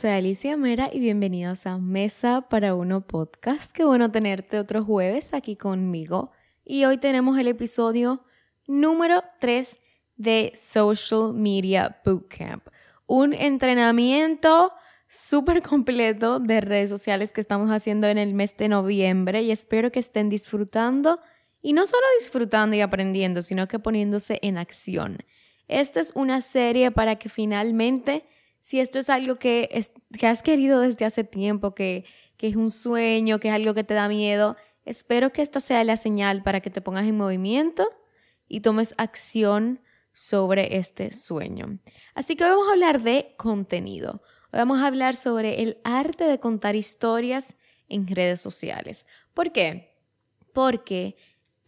soy Alicia Mera y bienvenidos a Mesa para Uno Podcast. Qué bueno tenerte otro jueves aquí conmigo. Y hoy tenemos el episodio número 3 de Social Media Bootcamp. Un entrenamiento súper completo de redes sociales que estamos haciendo en el mes de noviembre y espero que estén disfrutando y no solo disfrutando y aprendiendo, sino que poniéndose en acción. Esta es una serie para que finalmente, si esto es algo que, que has querido desde hace tiempo, que, que es un sueño, que es algo que te da miedo, espero que esta sea la señal para que te pongas en movimiento y tomes acción sobre este sueño. Así que hoy vamos a hablar de contenido. Hoy vamos a hablar sobre el arte de contar historias en redes sociales. ¿Por qué? Porque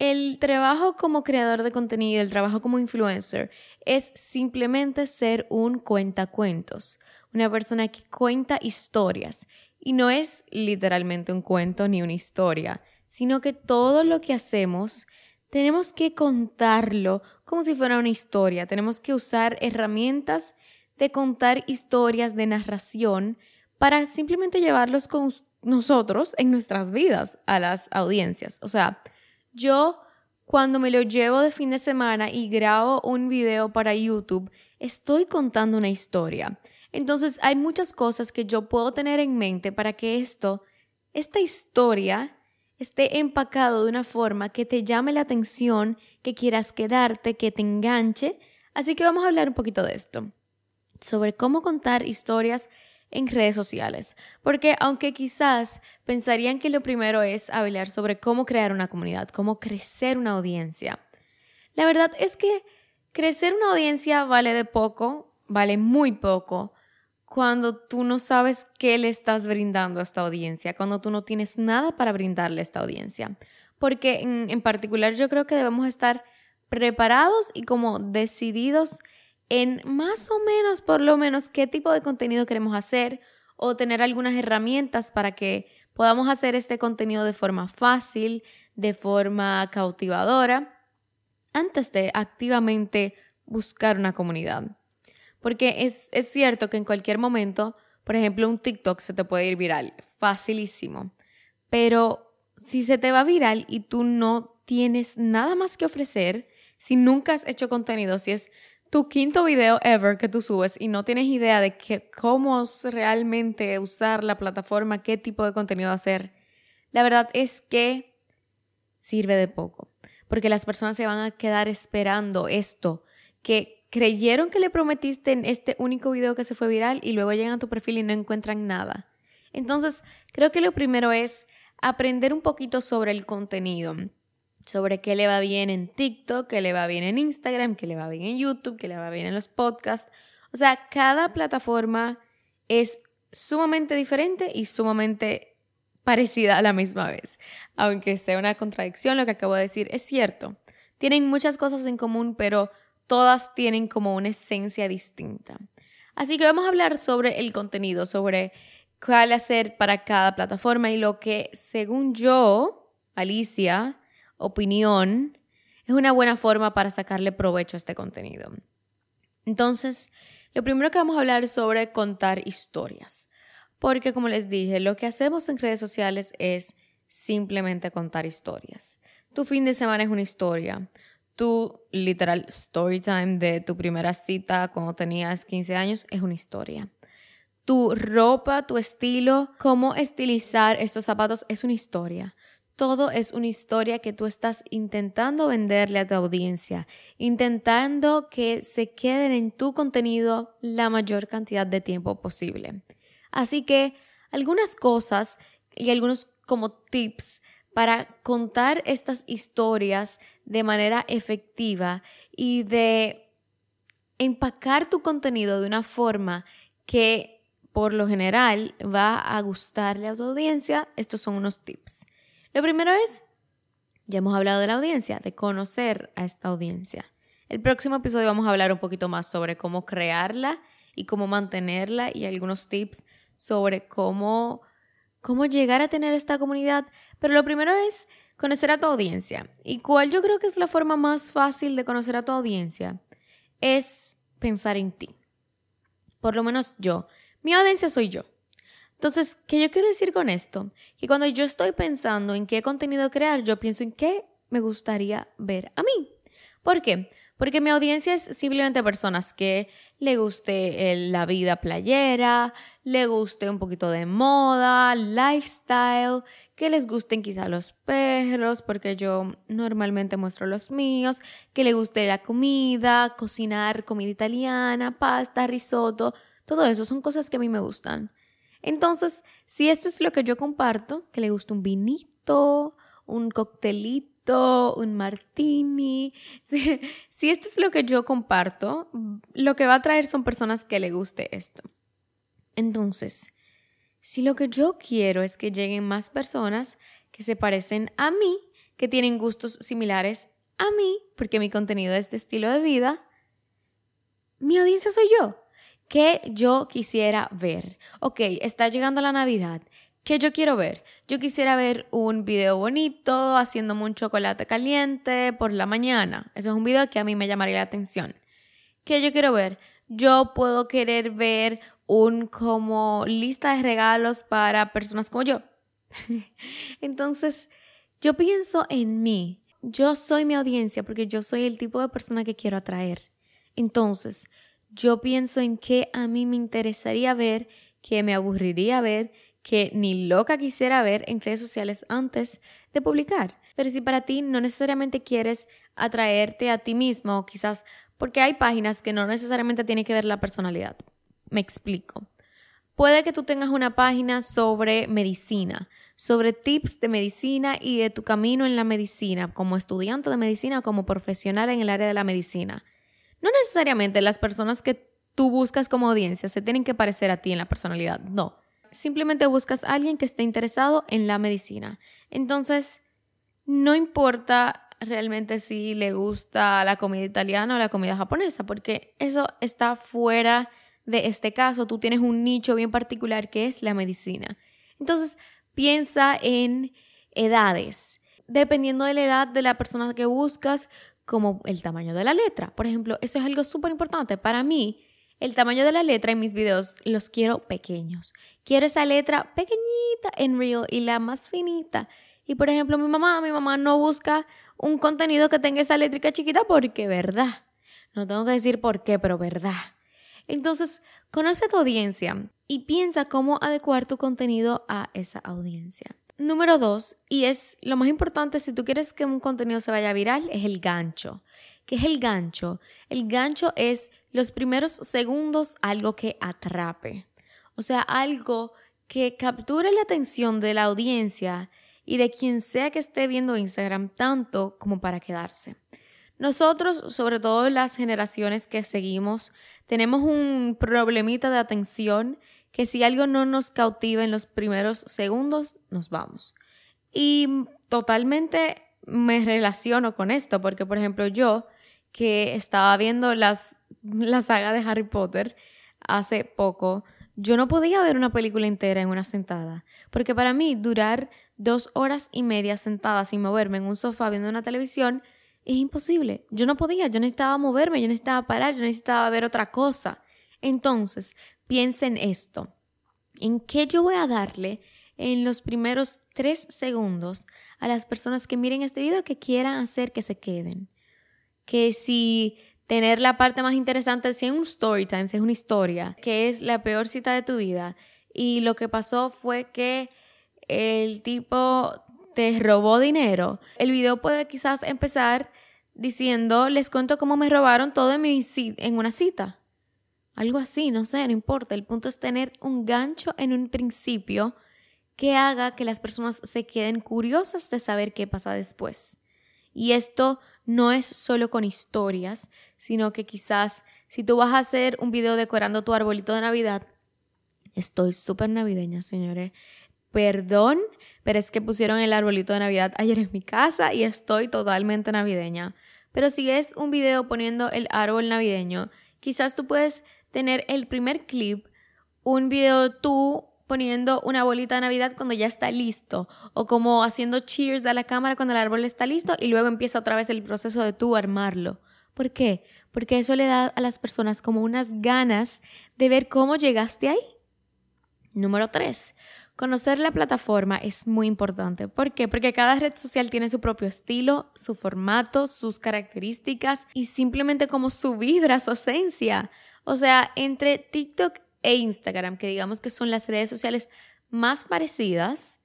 el trabajo como creador de contenido, el trabajo como influencer, es simplemente ser un cuentacuentos, una persona que cuenta historias. Y no es literalmente un cuento ni una historia, sino que todo lo que hacemos tenemos que contarlo como si fuera una historia. Tenemos que usar herramientas de contar historias de narración para simplemente llevarlos con nosotros en nuestras vidas a las audiencias. O sea, yo cuando me lo llevo de fin de semana y grabo un video para YouTube, estoy contando una historia. Entonces hay muchas cosas que yo puedo tener en mente para que esto, esta historia, esté empacado de una forma que te llame la atención, que quieras quedarte, que te enganche. Así que vamos a hablar un poquito de esto, sobre cómo contar historias en redes sociales. Porque aunque quizás pensarían que lo primero es hablar sobre cómo crear una comunidad, cómo crecer una audiencia, la verdad es que crecer una audiencia vale de poco, vale muy poco, cuando tú no sabes qué le estás brindando a esta audiencia, cuando tú no tienes nada para brindarle a esta audiencia. Porque en, en particular yo creo que debemos estar preparados y como decididos en más o menos, por lo menos, qué tipo de contenido queremos hacer o tener algunas herramientas para que podamos hacer este contenido de forma fácil, de forma cautivadora, antes de activamente buscar una comunidad. Porque es, es cierto que en cualquier momento, por ejemplo, un TikTok se te puede ir viral, facilísimo. Pero si se te va viral y tú no tienes nada más que ofrecer, si nunca has hecho contenido, si es tu quinto video ever que tú subes y no tienes idea de que, cómo realmente usar la plataforma, qué tipo de contenido hacer, la verdad es que sirve de poco. Porque las personas se van a quedar esperando esto, que creyeron que le prometiste en este único video que se fue viral y luego llegan a tu perfil y no encuentran nada. Entonces, creo que lo primero es aprender un poquito sobre el contenido sobre qué le va bien en TikTok, qué le va bien en Instagram, qué le va bien en YouTube, qué le va bien en los podcasts. O sea, cada plataforma es sumamente diferente y sumamente parecida a la misma vez. Aunque sea una contradicción lo que acabo de decir, es cierto. Tienen muchas cosas en común, pero todas tienen como una esencia distinta. Así que vamos a hablar sobre el contenido, sobre cuál hacer para cada plataforma y lo que, según yo, Alicia, opinión, es una buena forma para sacarle provecho a este contenido. Entonces, lo primero que vamos a hablar es sobre contar historias. Porque como les dije, lo que hacemos en redes sociales es simplemente contar historias. Tu fin de semana es una historia. Tu literal story time de tu primera cita cuando tenías 15 años es una historia. Tu ropa, tu estilo, cómo estilizar estos zapatos es una historia. Todo es una historia que tú estás intentando venderle a tu audiencia, intentando que se queden en tu contenido la mayor cantidad de tiempo posible. Así que algunas cosas y algunos como tips para contar estas historias de manera efectiva y de empacar tu contenido de una forma que por lo general va a gustarle a tu audiencia, estos son unos tips. Lo primero es, ya hemos hablado de la audiencia, de conocer a esta audiencia. El próximo episodio vamos a hablar un poquito más sobre cómo crearla y cómo mantenerla y algunos tips sobre cómo, cómo llegar a tener esta comunidad. Pero lo primero es conocer a tu audiencia. ¿Y cuál yo creo que es la forma más fácil de conocer a tu audiencia? Es pensar en ti. Por lo menos yo Mi audiencia soy yo. Entonces, ¿qué yo quiero decir con esto? Que cuando yo estoy pensando en qué contenido crear, yo pienso en qué me gustaría ver a mí. ¿Por qué? Porque mi audiencia es simplemente personas que le guste la vida playera, le guste un poquito de moda, lifestyle, que les gusten quizá los perros, porque yo normalmente muestro los míos, que le guste la comida, cocinar comida italiana, pasta, risotto, todo eso son cosas que a mí me gustan. Entonces, si esto es lo que yo comparto, que le gusta un vinito, un coctelito, un martini, si, esto es lo que yo comparto, lo que va a traer son personas que le guste esto. Entonces, si lo que yo quiero es que lleguen más personas que se parecen a mí, que tienen gustos similares a mí, porque mi contenido es de estilo de vida, mi audiencia soy yo. ¿Qué yo quisiera ver? Ok, está llegando la Navidad. ¿Qué yo quiero ver? Yo quisiera ver un video bonito haciéndome un chocolate caliente por la mañana. Eso es un video que a mí me llamaría la atención. ¿Qué yo quiero ver? Yo puedo querer ver un como lista de regalos para personas como yo. Entonces, yo pienso en mí. Yo soy mi audiencia porque yo soy el tipo de persona que quiero atraer. Entonces, yo pienso en qué a mí me interesaría ver, que me aburriría ver, que ni loca quisiera ver en redes sociales antes de publicar. Pero si para ti no necesariamente quieres atraerte a ti mismo, quizás porque hay páginas que no necesariamente tienen que ver la personalidad. Me explico. Puede que tú tengas una página sobre medicina, sobre tips de medicina y de tu camino en la medicina, como estudiante de medicina o como profesional en el área de la medicina. No necesariamente las personas que tú buscas como audiencia se tienen que parecer a ti en la personalidad, no. Simplemente buscas a alguien que esté interesado en la medicina. Entonces, no importa realmente si le gusta la comida italiana o la comida japonesa, porque eso está fuera de este caso. Tú tienes un nicho bien particular que es la medicina. Entonces, piensa en edades. Dependiendo de la edad de la persona que buscas, como el tamaño de la letra. Por ejemplo, eso es algo súper importante. Para mí, el tamaño de la letra en mis videos los quiero pequeños. Quiero esa letra pequeñita en Real y la más finita. Y por ejemplo, mi mamá, mi mamá no busca un contenido que tenga esa letra chiquita porque, ¿verdad? No tengo que decir por qué, pero verdad. Entonces, conoce tu audiencia y piensa cómo adecuar tu contenido a esa audiencia. Número dos, y es lo más importante si tú quieres que un contenido se vaya viral, es el gancho. ¿Qué es el gancho? El gancho es los primeros segundos algo que atrape. O sea, algo que capture la atención de la audiencia y de quien sea que esté viendo Instagram tanto como para quedarse. Nosotros, sobre todo las generaciones que seguimos, tenemos un problemita de atención que si algo no nos cautiva en los primeros segundos, nos vamos. Y totalmente me relaciono con esto, porque por ejemplo yo, que estaba viendo las, la saga de Harry Potter hace poco, yo no podía ver una película entera en una sentada, porque para mí durar dos horas y media sentada sin moverme en un sofá viendo una televisión es imposible. Yo no podía, yo necesitaba moverme, yo necesitaba parar, yo necesitaba ver otra cosa. Entonces, piensa en esto. ¿En qué yo voy a darle en los primeros tres segundos a las personas que miren este video que quieran hacer que se queden? Que si tener la parte más interesante, si es un story time, si es una historia, que es la peor cita de tu vida, y lo que pasó fue que el tipo te robó dinero, el video puede quizás empezar diciendo, les cuento cómo me robaron todo en, una cita. Algo así, no sé, no importa. El punto es tener un gancho en un principio que haga que las personas se queden curiosas de saber qué pasa después. Y esto no es solo con historias, sino que quizás si tú vas a hacer un video decorando tu arbolito de Navidad, estoy súper navideña, señores. Perdón, pero es que pusieron el arbolito de Navidad ayer en mi casa y estoy totalmente navideña. Pero si es un video poniendo el árbol navideño, quizás tú puedes tener el primer clip, un video tú poniendo una bolita de Navidad cuando ya está listo, o como haciendo cheers de la cámara cuando el árbol está listo y luego empieza otra vez el proceso de tú armarlo. ¿Por qué? Porque eso le da a las personas como unas ganas de ver cómo llegaste ahí. Número 3. Conocer la plataforma es muy importante. ¿Por qué? Porque cada red social tiene su propio estilo, su formato, sus características y simplemente como su vibra, su esencia. O sea, entre TikTok e Instagram, que digamos que son las redes sociales más parecidas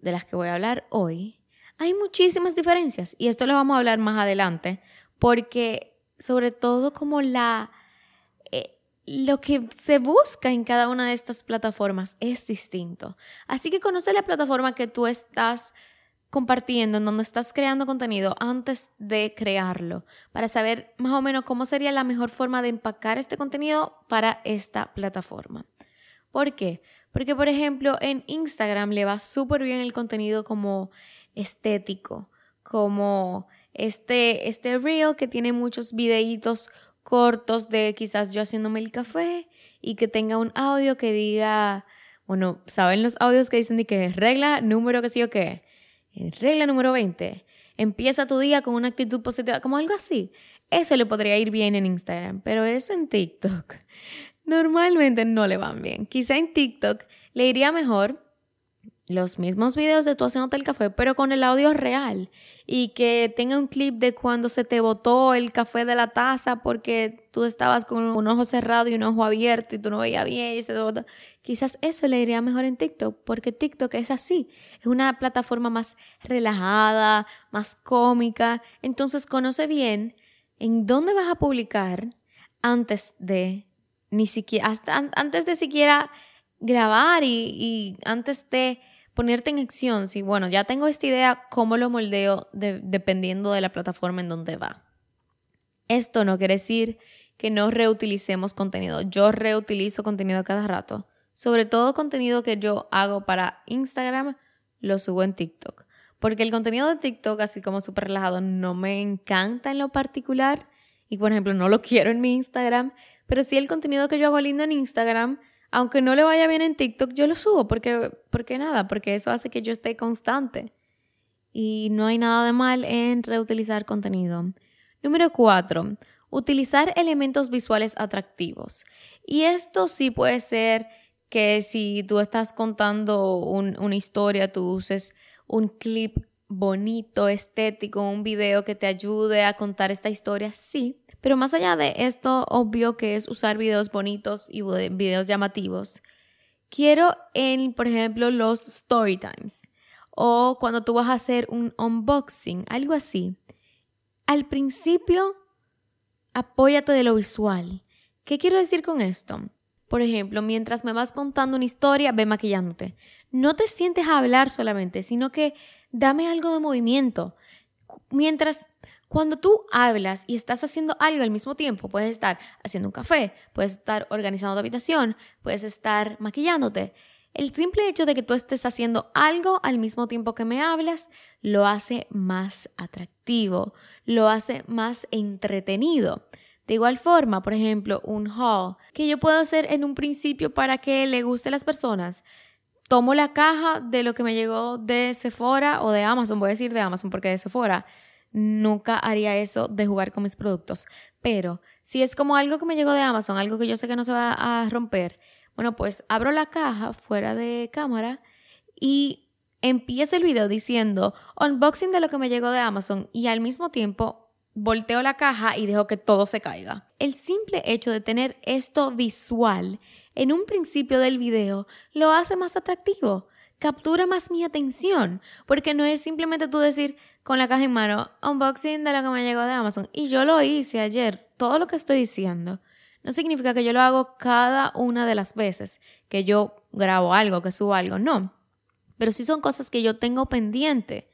de las que voy a hablar hoy, hay muchísimas diferencias y esto lo vamos a hablar más adelante porque sobre todo como la eh, lo que se busca en cada una de estas plataformas es distinto. Así que conoce la plataforma que tú estás compartiendo, en donde estás creando contenido antes de crearlo, para saber más o menos cómo sería la mejor forma de empacar este contenido para esta plataforma. ¿Por qué? Porque, por ejemplo, en Instagram le va súper bien el contenido como estético, como este, este reel que tiene muchos videitos cortos de quizás yo haciéndome el café y que tenga un audio que diga, bueno, ¿saben los audios que dicen de que regla número que sí o qué? Regla número 20. Empieza tu día con una actitud positiva, como algo así. Eso le podría ir bien en Instagram, pero eso en TikTok normalmente no le van bien. Quizá en TikTok le iría mejor los mismos videos de tú haciéndote el café, pero con el audio real. Y que tenga un clip de cuando se te botó el café de la taza porque tú estabas con un ojo cerrado y un ojo abierto y tú no veías bien y se te botó. Quizás eso le iría mejor en TikTok porque TikTok es así, es una plataforma más relajada, más cómica, entonces conoce bien en dónde vas a publicar antes de ni siquiera, hasta antes de siquiera grabar y, y antes de ponerte en acción, si bueno, ya tengo esta idea, ¿cómo lo moldeo dependiendo de la plataforma en donde va? Esto no quiere decir que no reutilicemos contenido. Yo reutilizo contenido cada rato. Sobre todo contenido que yo hago para Instagram, lo subo en TikTok. Porque el contenido de TikTok, así como súper relajado, no me encanta en lo particular. Y por ejemplo, no lo quiero en mi Instagram. Pero sí el contenido que yo hago lindo en Instagram, aunque no le vaya bien en TikTok, yo lo subo porque, porque nada, porque eso hace que yo esté constante. Y no hay nada de mal en reutilizar contenido. Número cuatro, utilizar elementos visuales atractivos. Y esto sí puede ser que si tú estás contando una historia, tú uses un clip bonito, estético, un video que te ayude a contar esta historia, sí. Pero más allá de esto, obvio que es usar videos bonitos y videos llamativos, quiero en, por ejemplo, los story times o cuando tú vas a hacer un unboxing, algo así. Al principio, apóyate de lo visual. ¿Qué quiero decir con esto? Por ejemplo, mientras me vas contando una historia, ve maquillándote. No te sientes a hablar solamente, sino que dame algo de movimiento. Mientras cuando tú hablas y estás haciendo algo al mismo tiempo, puedes estar haciendo un café, puedes estar organizando tu habitación, puedes estar maquillándote. El simple hecho de que tú estés haciendo algo al mismo tiempo que me hablas lo hace más atractivo, lo hace más entretenido. De igual forma, por ejemplo, un haul que yo puedo hacer en un principio para que le guste a las personas. Tomo la caja de lo que me llegó de Sephora o de Amazon, voy a decir de Amazon porque de Sephora nunca haría eso de jugar con mis productos. Pero si es como algo que me llegó de Amazon, algo que yo sé que no se va a romper, bueno, pues abro la caja fuera de cámara y empiezo el video diciendo unboxing de lo que me llegó de Amazon y al mismo tiempo volteo la caja y dejo que todo se caiga. El simple hecho de tener esto visual en un principio del video lo hace más atractivo, captura más mi atención, porque no es simplemente tú decir, con la caja en mano, unboxing de lo que me llegó de Amazon. Y yo lo hice ayer. Todo lo que estoy diciendo no significa que yo lo hago cada una de las veces que yo grabo algo, que subo algo, no. Pero sí son cosas que yo tengo pendiente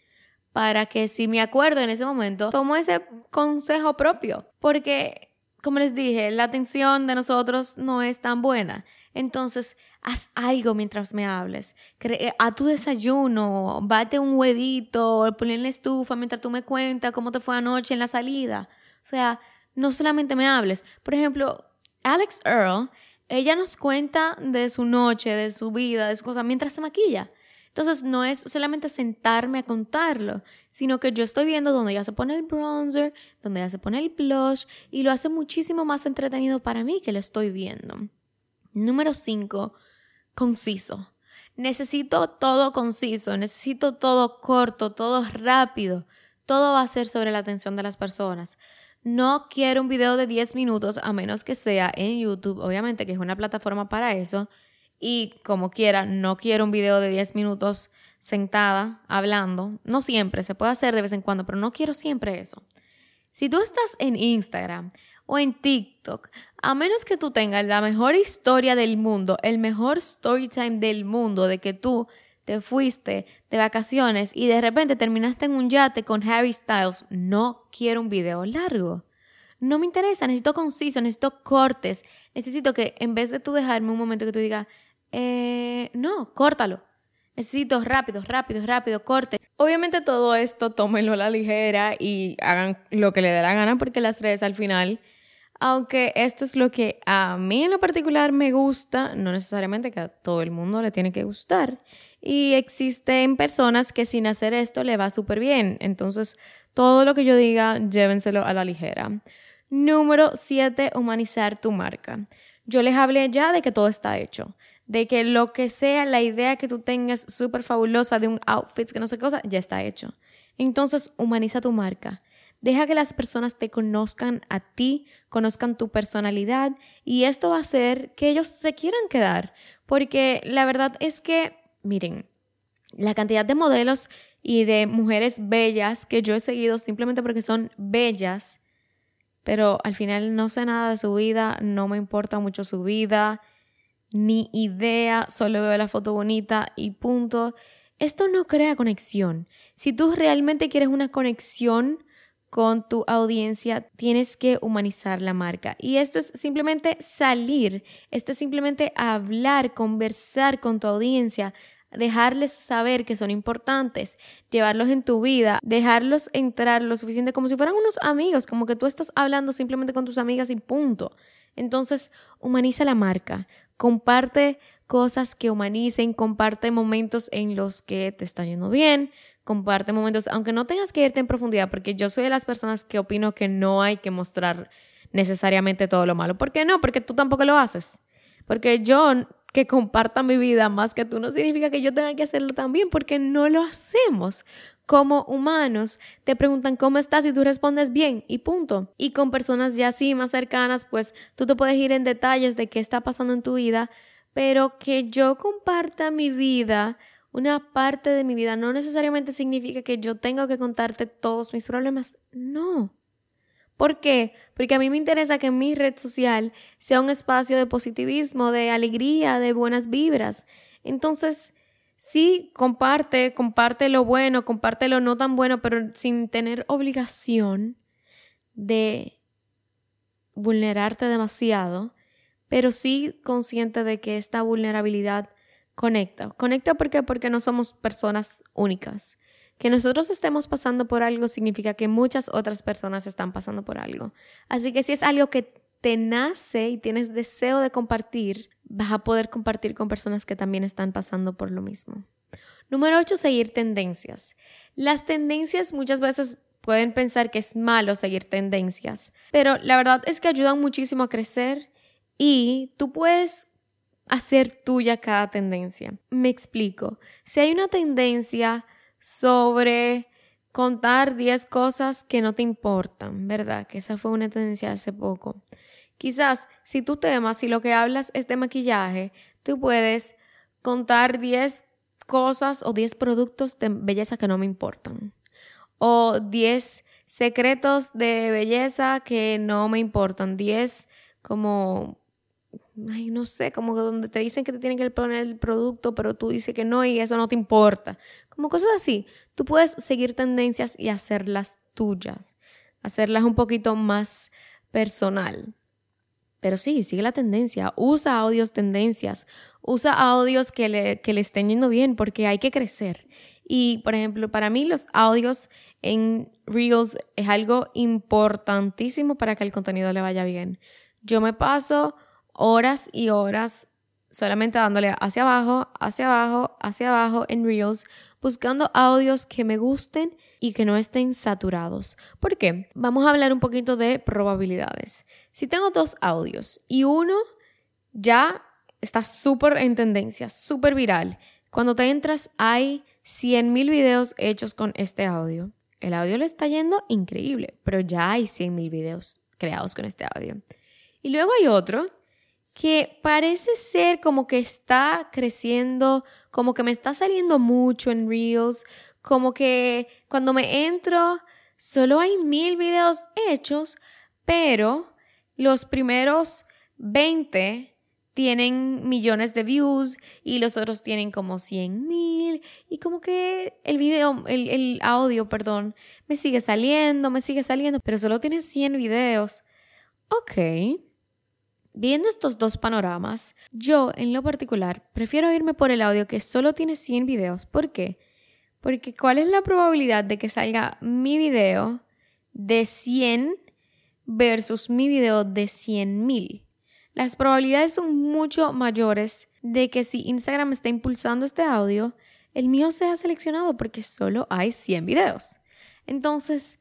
para que si me acuerdo en ese momento, tomo ese consejo propio. Porque, como les dije, la atención de nosotros no es tan buena. Entonces, haz algo mientras me hables. Eh, a tu desayuno, bate un huevito, ponle en la estufa mientras tú me cuentas cómo te fue anoche en la salida. O sea, no solamente me hables. Por ejemplo, Alex Earl, ella nos cuenta de su noche, de su vida, de sus cosas mientras se maquilla. Entonces no es solamente sentarme a contarlo, sino que yo estoy viendo donde ella se pone el bronzer, donde ella se pone el blush y lo hace muchísimo más entretenido para mí que lo estoy viendo. Número 5 conciso. Necesito todo conciso, necesito todo corto, todo rápido. Todo va a ser sobre la atención de las personas. No quiero un video de 10 minutos a menos que sea en YouTube, obviamente que es una plataforma para eso. Y como quiera, no quiero un video de 10 minutos sentada hablando. No siempre, se puede hacer de vez en cuando, pero no quiero siempre eso. Si tú estás en Instagram o en TikTok, a menos que tú tengas la mejor historia del mundo, el mejor story time del mundo, de que tú te fuiste de vacaciones y de repente terminaste en un yate con Harry Styles, no quiero un video largo. No me interesa, necesito conciso, necesito cortes, necesito que en vez de tú dejarme un momento que tú digas, eh, no, córtalo. Necesito rápido, rápido, rápido, corte. Obviamente todo esto tómenlo a la ligera y hagan lo que le dé la gana porque las redes al final aunque esto es lo que a mí en lo particular me gusta, no necesariamente que a todo el mundo le tiene que gustar. Y existen personas que sin hacer esto le va súper bien. Entonces, todo lo que yo diga, llévenselo a la ligera. Número 7, humanizar tu marca. Yo les hablé ya de que todo está hecho. De que lo que sea, la idea que tú tengas súper fabulosa de un outfit, que no sé qué cosa, ya está hecho. Entonces, humaniza tu marca. Deja que las personas te conozcan a ti, conozcan tu personalidad y esto va a hacer que ellos se quieran quedar. Porque la verdad es que, miren, la cantidad de modelos y de mujeres bellas que yo he seguido simplemente porque son bellas, pero al final no sé nada de su vida, no me importa mucho su vida, ni idea, solo veo la foto bonita y punto. Esto no crea conexión. Si tú realmente quieres una conexión con tu audiencia, tienes que humanizar la marca. Y esto es simplemente salir, esto es simplemente hablar, conversar con tu audiencia, dejarles saber que son importantes, llevarlos en tu vida, dejarlos entrar lo suficiente como si fueran unos amigos, como que tú estás hablando simplemente con tus amigas y punto. Entonces, humaniza la marca, comparte cosas que humanicen, comparte momentos en los que te está yendo bien, comparte momentos, aunque no tengas que irte en profundidad, porque yo soy de las personas que opino que no hay que mostrar necesariamente todo lo malo. ¿Por qué no? Porque tú tampoco lo haces. Porque yo que comparta mi vida más que tú no significa que yo tenga que hacerlo también, porque no lo hacemos. Como humanos, te preguntan cómo estás y tú respondes bien y punto. Y con personas ya así más cercanas, pues tú te puedes ir en detalles de qué está pasando en tu vida, pero que yo comparta mi vida una parte de mi vida no necesariamente significa que yo tengo que contarte todos mis problemas. No. ¿Por qué? Porque a mí me interesa que mi red social sea un espacio de positivismo, de alegría, de buenas vibras. Entonces, sí, comparte, comparte lo bueno, comparte lo no tan bueno, pero sin tener obligación de vulnerarte demasiado, pero sí consciente de que esta vulnerabilidad conecta. Conecta porque porque no somos personas únicas. Que nosotros estemos pasando por algo significa que muchas otras personas están pasando por algo. Así que si es algo que te nace y tienes deseo de compartir, vas a poder compartir con personas que también están pasando por lo mismo. Número 8, seguir tendencias. Las tendencias muchas veces pueden pensar que es malo seguir tendencias, pero la verdad es que ayudan muchísimo a crecer y tú puedes hacer tuya cada tendencia. Me explico. Si hay una tendencia sobre contar 10 cosas que no te importan, ¿verdad? Que esa fue una tendencia hace poco. Quizás si tu tema, si lo que hablas es de maquillaje, tú puedes contar 10 cosas o 10 productos de belleza que no me importan. O 10 secretos de belleza que no me importan. 10 como no sé, como donde te dicen que te tienen que poner el producto, pero tú dices que no y eso no te importa. Como cosas así. Tú puedes seguir tendencias y hacerlas tuyas, hacerlas un poquito más personal. Pero sí, sigue la tendencia, usa audios tendencias, usa audios que le, que le estén yendo bien porque hay que crecer. Y, por ejemplo, para mí los audios en Reels es algo importantísimo para que el contenido le vaya bien. Yo me paso horas y horas solamente dándole hacia abajo, hacia abajo, hacia abajo en Reels, buscando audios que me gusten y que no estén saturados. ¿Por qué? Vamos a hablar un poquito de probabilidades. Si tengo dos audios y uno ya está súper en tendencia, súper viral. Cuando te entras hay 100.000 videos hechos con este audio. El audio le está yendo increíble, pero ya hay 100.000 videos creados con este audio. Y luego hay otro que parece ser como que está creciendo, como que me está saliendo mucho en Reels, como que cuando me entro solo hay mil videos hechos, pero los primeros 20 tienen millones de views y los otros tienen como 100 mil y como que el video, el, audio, perdón, me sigue saliendo, me sigue saliendo, pero solo tiene 100 videos. Ok. Viendo estos dos panoramas, yo en lo particular prefiero irme por el audio que solo tiene 100 videos. ¿Por qué? Porque ¿cuál es la probabilidad de que salga mi video de 100 versus mi video de 100 mil? Las probabilidades son mucho mayores de que si Instagram está impulsando este audio, el mío sea seleccionado porque solo hay 100 videos. Entonces,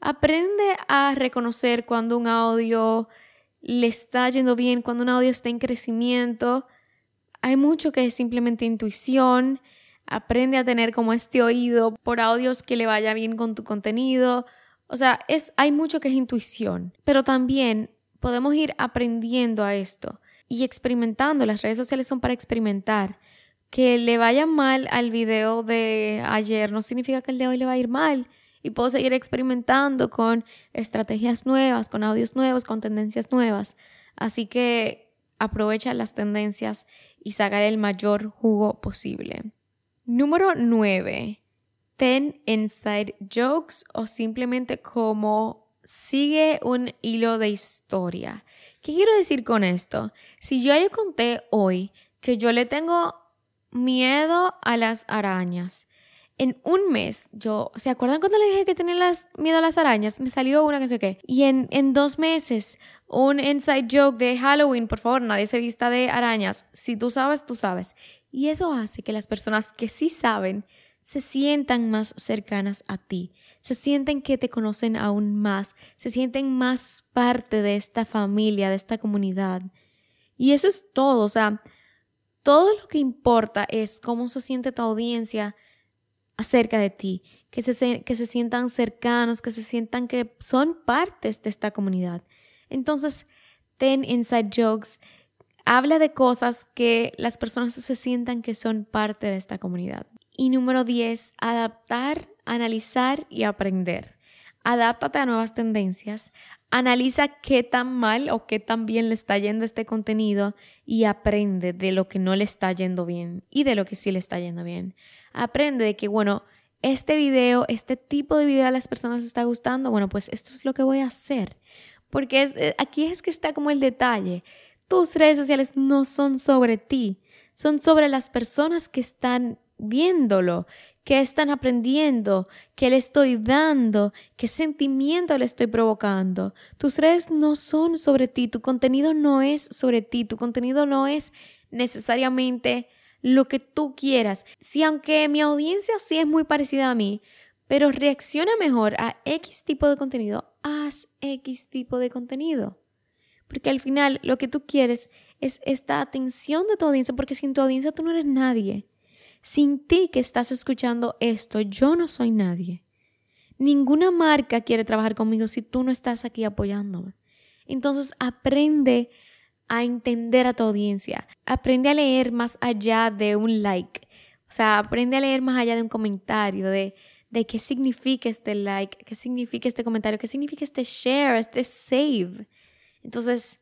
aprende a reconocer cuando un audio le está yendo bien, cuando un audio está en crecimiento. Hay mucho que es simplemente intuición. Aprende a tener como este oído por audios que le vaya bien con tu contenido. O sea, es, hay mucho que es intuición, pero también podemos ir aprendiendo a esto y experimentando. Las redes sociales son para experimentar. Que le vaya mal al video de ayer no significa que el de hoy le va a ir mal y puedo seguir experimentando con estrategias nuevas, con audios nuevos, con tendencias nuevas. Así que aprovecha las tendencias y saca el mayor jugo posible. Número 9. Ten inside jokes o simplemente como sigue un hilo de historia. ¿Qué quiero decir con esto? Si yo ya conté hoy que yo le tengo miedo a las arañas en un mes, yo, ¿se acuerdan cuando le dije que tenía las, miedo a las arañas? Me salió una que sé qué. Y en, en dos meses, un inside joke de Halloween, por favor, nadie se vista de arañas. Si tú sabes, tú sabes. Y eso hace que las personas que sí saben se sientan más cercanas a ti, se sienten que te conocen aún más, se sienten más parte de esta familia, de esta comunidad. Y eso es todo, o sea, todo lo que importa es cómo se siente tu audiencia acerca de ti, que se, que se sientan cercanos, que se sientan que son partes de esta comunidad. Entonces, ten inside jokes, habla de cosas que las personas se sientan que son parte de esta comunidad. Y número 10, adaptar, analizar y aprender. Adáptate a nuevas tendencias, analiza qué tan mal o qué tan bien le está yendo este contenido y aprende de lo que no le está yendo bien y de lo que sí le está yendo bien aprende de que, bueno, este video, este tipo de video a las personas está gustando, bueno, pues esto es lo que voy a hacer. Porque eh, aquí es que está como el detalle. Tus redes sociales no son sobre ti, son sobre las personas que están viéndolo, que están aprendiendo, que le estoy dando, qué sentimiento le estoy provocando. Tus redes no son sobre ti, tu contenido no es sobre ti, tu contenido no es necesariamente lo que tú quieras. Si aunque mi audiencia sí es muy parecida a mí, pero reacciona mejor a X tipo de contenido, haz X tipo de contenido. Porque al final lo que tú quieres es esta atención de tu audiencia, porque sin tu audiencia tú no eres nadie. Sin ti que estás escuchando esto, yo no soy nadie. Ninguna marca quiere trabajar conmigo si tú no estás aquí apoyándome. Entonces aprende a entender a tu audiencia. Aprende a leer más allá de un like. O sea, aprende a leer más allá de un comentario, de, de qué significa este like, qué significa este comentario, qué significa este share, este save. Entonces,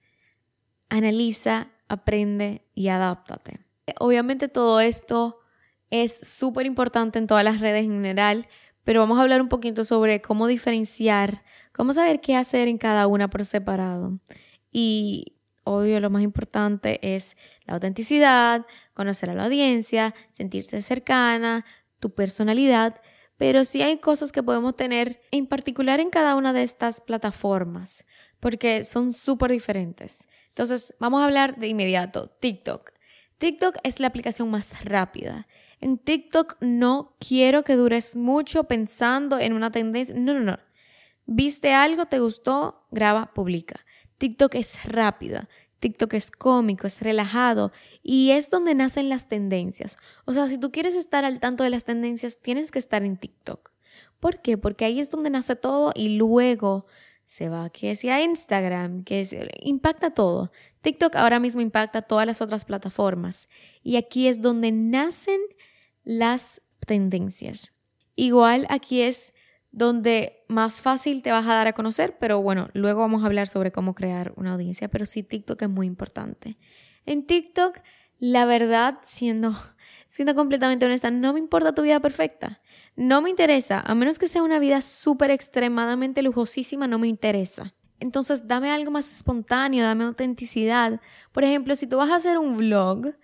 analiza, aprende y adáptate. Obviamente todo esto es súper importante en todas las redes en general, pero vamos a hablar un poquito sobre cómo diferenciar, cómo saber qué hacer en cada una por separado. Y obvio lo más importante es la autenticidad, conocer a la audiencia, sentirse cercana, tu personalidad, pero sí hay cosas que podemos tener en particular en cada una de estas plataformas, porque son súper diferentes. Entonces, vamos a hablar de inmediato, TikTok. TikTok es la aplicación más rápida. En TikTok no quiero que dures mucho pensando en una tendencia. No, no, no. Viste algo, te gustó, graba, publica. TikTok es rápida. TikTok es cómico, es relajado y es donde nacen las tendencias. O sea, si tú quieres estar al tanto de las tendencias, tienes que estar en TikTok. ¿Por qué? Porque ahí es donde nace todo y luego se va que sea Instagram, que impacta todo. TikTok ahora mismo impacta todas las otras plataformas y aquí es donde nacen las tendencias. Igual aquí es donde más fácil te vas a dar a conocer, pero bueno, luego vamos a hablar sobre cómo crear una audiencia, pero sí TikTok es muy importante. En TikTok, la verdad, siendo, siendo completamente honesta, no me importa tu vida perfecta. No me interesa, a menos que sea una vida súper extremadamente lujosísima, no me interesa. Entonces, dame algo más espontáneo, dame autenticidad. Por ejemplo, si tú vas a hacer un vlog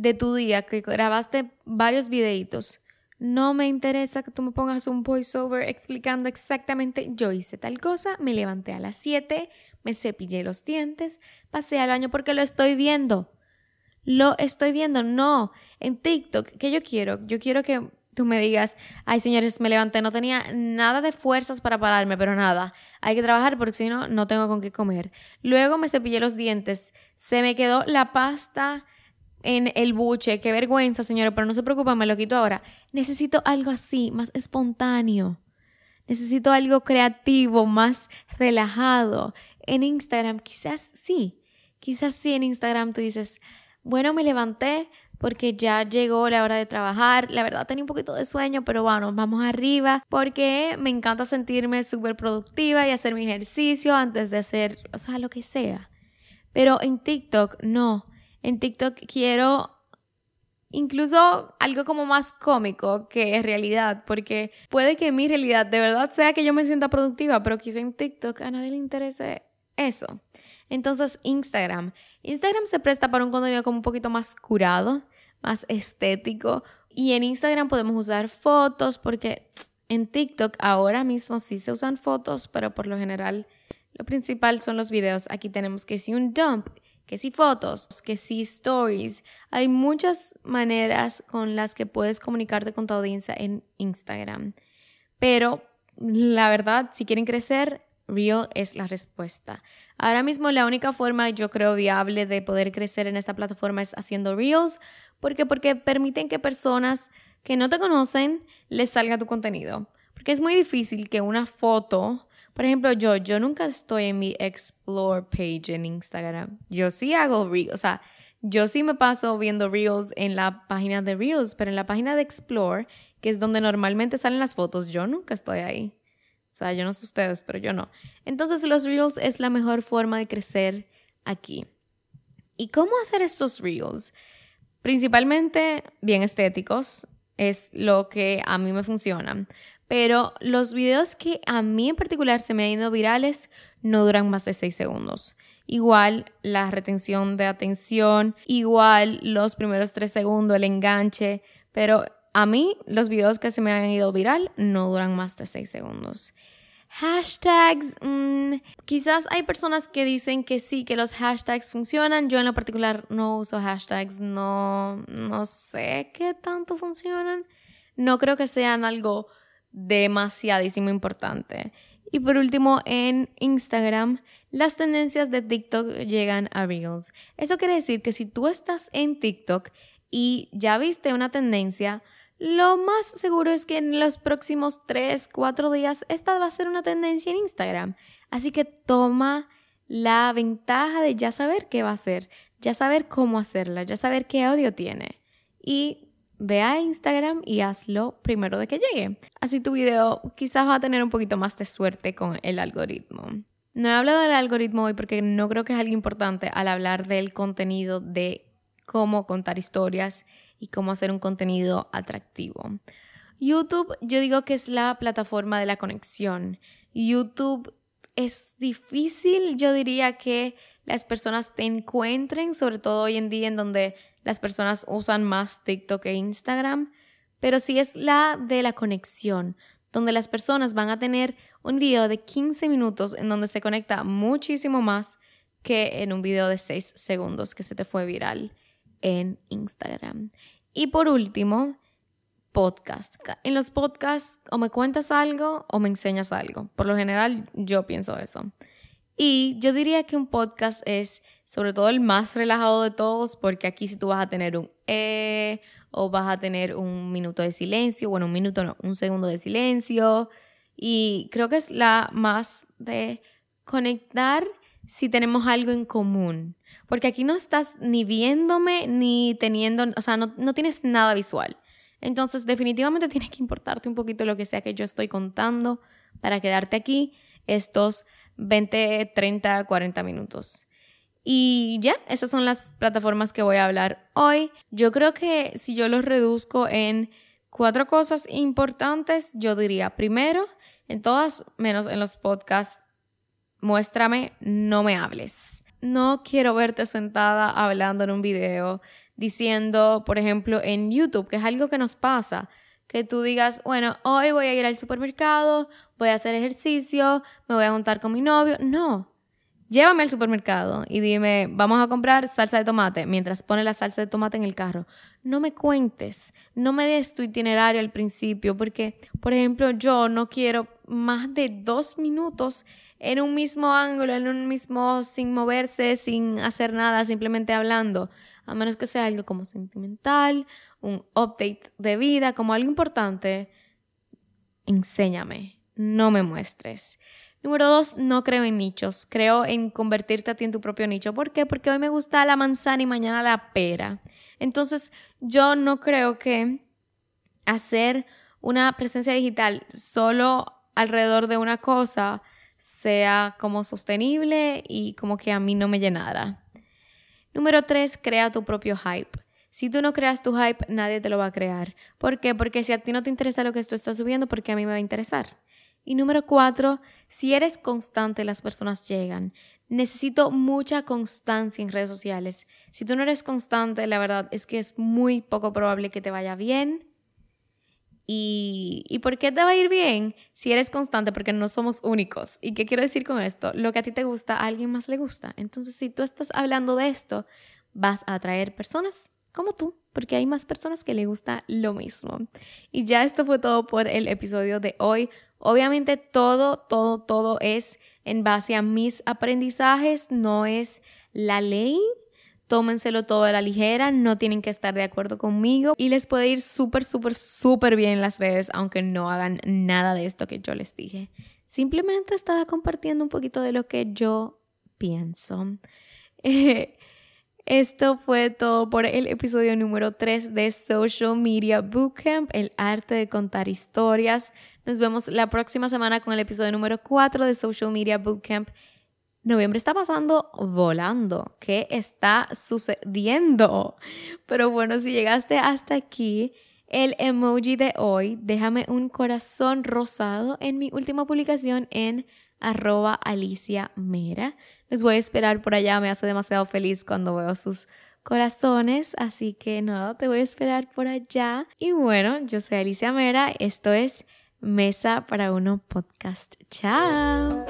de tu día, que grabaste varios videitos, no me interesa que tú me pongas un voiceover explicando exactamente, yo hice tal cosa, me levanté a las 7, me cepillé los dientes, pasé al baño porque lo estoy viendo. Lo estoy viendo, no. En TikTok, ¿qué yo quiero? Yo quiero que tú me digas, ay señores, me levanté, no tenía nada de fuerzas para pararme, pero nada, hay que trabajar porque si no, no tengo con qué comer. Luego me cepillé los dientes, se me quedó la pasta en el buche. Qué vergüenza, señora, pero no se preocupen, me lo quito ahora. Necesito algo así, más espontáneo. Necesito algo creativo, más relajado. En Instagram, quizás sí. Quizás sí en Instagram tú dices, bueno, me levanté porque ya llegó la hora de trabajar. La verdad tenía un poquito de sueño, pero bueno, vamos arriba porque me encanta sentirme súper productiva y hacer mi ejercicio antes de hacer, o sea, lo que sea. Pero en TikTok no. En TikTok quiero incluso algo como más cómico que realidad, porque puede que mi realidad de verdad sea que yo me sienta productiva, pero quizá en TikTok a nadie le interese eso. Entonces, Instagram. Instagram se presta para un contenido como un poquito más curado, más estético. Y en Instagram podemos usar fotos porque en TikTok ahora mismo sí se usan fotos, pero por lo general lo principal son los videos. Aquí tenemos que si un dump que si fotos, que si stories. Hay muchas maneras con las que puedes comunicarte con tu audiencia en Instagram. Pero la verdad, si quieren crecer, Reel es la respuesta. Ahora mismo la única forma yo creo viable de poder crecer en esta plataforma es haciendo Reels. ¿Por qué? Porque permiten que personas que no te conocen les salga tu contenido. Porque es muy difícil que una foto por ejemplo, yo, yo nunca estoy en mi Explore page en Instagram. Yo sí hago Reels, o sea, yo sí me paso viendo Reels en la página de Reels, pero en la página de Explore, que es donde normalmente salen las fotos, yo nunca estoy ahí. O sea, yo no sé ustedes, pero yo no. Entonces, los Reels es la mejor forma de crecer aquí. ¿Y cómo hacer estos Reels? Principalmente bien estéticos, es lo que a mí me funciona. Pero los videos que a mí en particular se me han ido virales no duran más de 6 segundos. Igual la retención de atención, igual los primeros 3 segundos, el enganche, pero a mí los videos que se me han ido viral no duran más de 6 segundos. Hashtags, mm, quizás hay personas que dicen que sí, que los hashtags funcionan. Yo en lo particular no uso hashtags, no, no sé qué tanto funcionan. No creo que sean algo demasiadísimo importante. Y por último, en Instagram, las tendencias de TikTok llegan a Reels. Eso quiere decir que si tú estás en TikTok y ya viste una tendencia, lo más seguro es que en los próximos 3, 4 días esta va a ser una tendencia en Instagram. Así que toma la ventaja de ya saber qué va a ser, ya saber cómo hacerla, ya saber qué audio tiene. Y ve a Instagram y hazlo primero de que llegue. Así tu video quizás va a tener un poquito más de suerte con el algoritmo. No he hablado del algoritmo hoy porque no creo que es algo importante al hablar del contenido de cómo contar historias y cómo hacer un contenido atractivo. YouTube yo digo que es la plataforma de la conexión. YouTube es difícil, yo diría que las personas te encuentren, sobre todo hoy en día en donde las personas usan más TikTok e Instagram, pero sí es la de la conexión, donde las personas van a tener un video de 15 minutos en donde se conecta muchísimo más que en un video de 6 segundos que se te fue viral en Instagram. Y por último, podcast. En los podcasts o me cuentas algo o me enseñas algo. Por lo general yo pienso eso. Y yo diría que un podcast es sobre todo el más relajado de todos, porque aquí si tú vas a tener un eh o vas a tener un minuto de silencio, bueno, un minuto no, un segundo de silencio. Y creo que es la más de conectar si tenemos algo en común. Porque aquí no estás ni viéndome ni teniendo, o sea, no, no tienes nada visual. Entonces, definitivamente tienes que importarte un poquito lo que sea que yo estoy contando para quedarte aquí estos 20, 30, 40 minutos. Y ya, esas son las plataformas que voy a hablar hoy. Yo creo que si yo los reduzco en cuatro cosas importantes, yo diría primero, en todas menos en los podcasts, muéstrame, no me hables. No quiero verte sentada hablando en un video, diciendo, por ejemplo, en YouTube, que es algo que nos pasa que tú digas, bueno, hoy voy a ir al supermercado, voy a hacer ejercicio, me voy a juntar con mi novio. No, llévame al supermercado y dime, vamos a comprar salsa de tomate mientras pone la salsa de tomate en el carro. No me cuentes, no me des tu itinerario al principio, porque, por ejemplo, yo no quiero más de dos minutos en un mismo ángulo, en un mismo, sin moverse, sin hacer nada, simplemente hablando, a menos que sea algo como sentimental un update de vida, como algo importante, enséñame, no me muestres. Número dos, no creo en nichos, creo en convertirte a ti en tu propio nicho. ¿Por qué? Porque hoy me gusta la manzana y mañana la pera. Entonces, yo no creo que hacer una presencia digital solo alrededor de una cosa sea como sostenible y como que a mí no me llenara. Número tres, crea tu propio hype. Si tú no creas tu hype, nadie te lo va a crear. ¿Por qué? Porque si a ti no te interesa lo que tú estás subiendo, ¿por qué a mí me va a interesar? Y número cuatro, si eres constante, las personas llegan. Necesito mucha constancia en redes sociales. Si tú no eres constante, la verdad es que es muy poco probable que te vaya bien. ¿Y, ¿Y por qué te va a ir bien? Si eres constante, porque no somos únicos. ¿Y qué quiero decir con esto? Lo que a ti te gusta, a alguien más le gusta. Entonces, si tú estás hablando de esto, vas a atraer personas como tú, porque hay más personas que le gusta lo mismo. Y ya esto fue todo por el episodio de hoy. Obviamente todo, todo, todo es en base a mis aprendizajes, no es la ley. Tómenselo todo a la ligera, no tienen que estar de acuerdo conmigo y les puede ir súper, súper, súper bien en las redes, aunque no hagan nada de esto que yo les dije. Simplemente estaba compartiendo un poquito de lo que yo pienso. Eh, esto fue todo por el episodio número 3 de Social Media Bootcamp, el arte de contar historias. Nos vemos la próxima semana con el episodio número 4 de Social Media Bootcamp. Noviembre está pasando volando. ¿Qué está sucediendo? Pero bueno, si llegaste hasta aquí, el emoji de hoy, déjame un corazón rosado en mi última publicación en arroba Alicia Mera. Les voy a esperar por allá, me hace demasiado feliz cuando veo sus corazones, así que nada, te voy a esperar por allá. Y bueno, yo soy Alicia Mera, esto es Mesa para Uno Podcast. Chao.